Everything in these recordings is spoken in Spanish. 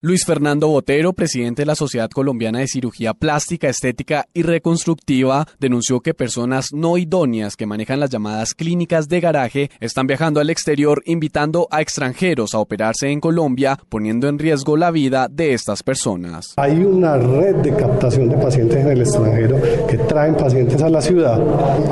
Luis Fernando Botero, presidente de la Sociedad Colombiana de Cirugía Plástica, Estética y Reconstructiva, denunció que personas no idóneas que manejan las llamadas clínicas de garaje están viajando al exterior invitando a extranjeros a operarse en Colombia, poniendo en riesgo la vida de estas personas. Hay una red de captación de pacientes en el extranjero que traen pacientes a la ciudad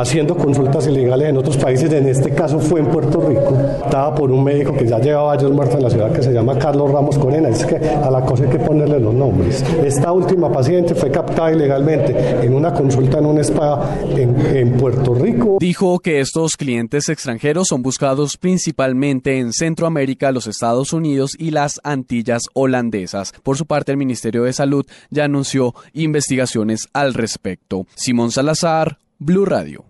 haciendo consultas ilegales en otros países. En este caso fue en Puerto Rico, estaba por un médico que ya llevaba varios muertos en la ciudad que se llama Carlos Ramos Corena. Es que a la cosa hay que ponerle los nombres. Esta última paciente fue captada ilegalmente en una consulta en un spa en, en Puerto Rico. Dijo que estos clientes extranjeros son buscados principalmente en Centroamérica, los Estados Unidos y las Antillas holandesas. Por su parte, el Ministerio de Salud ya anunció investigaciones al respecto. Simón Salazar, Blue Radio.